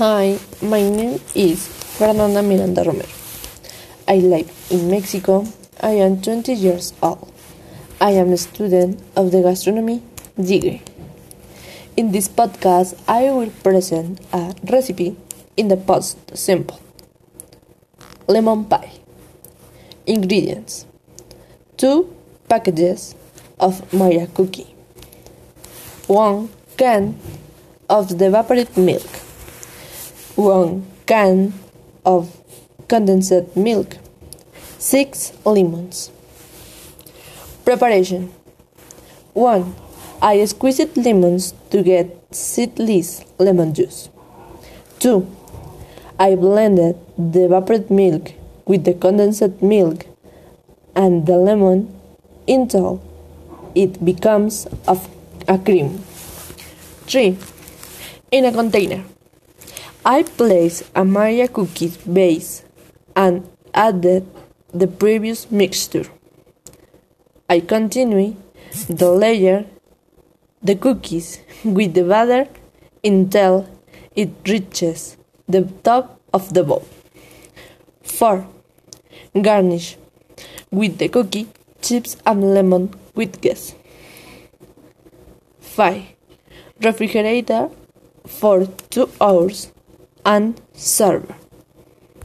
Hi, my name is Fernanda Miranda Romero. I live in Mexico. I am 20 years old. I am a student of the gastronomy degree. In this podcast, I will present a recipe in the post simple lemon pie. Ingredients 2 packages of Maria cookie, 1 can of evaporated milk. 1 can of condensed milk, 6 lemons. Preparation 1. I squeezed lemons to get seedless lemon juice. 2. I blended the evaporated milk with the condensed milk and the lemon until it becomes a cream. 3. In a container. I place a Maria cookie base and added the previous mixture. I continue the layer the cookies with the batter until it reaches the top of the bowl. 4. Garnish with the cookie, chips and lemon with gas. 5. Refrigerator for 2 hours and serve.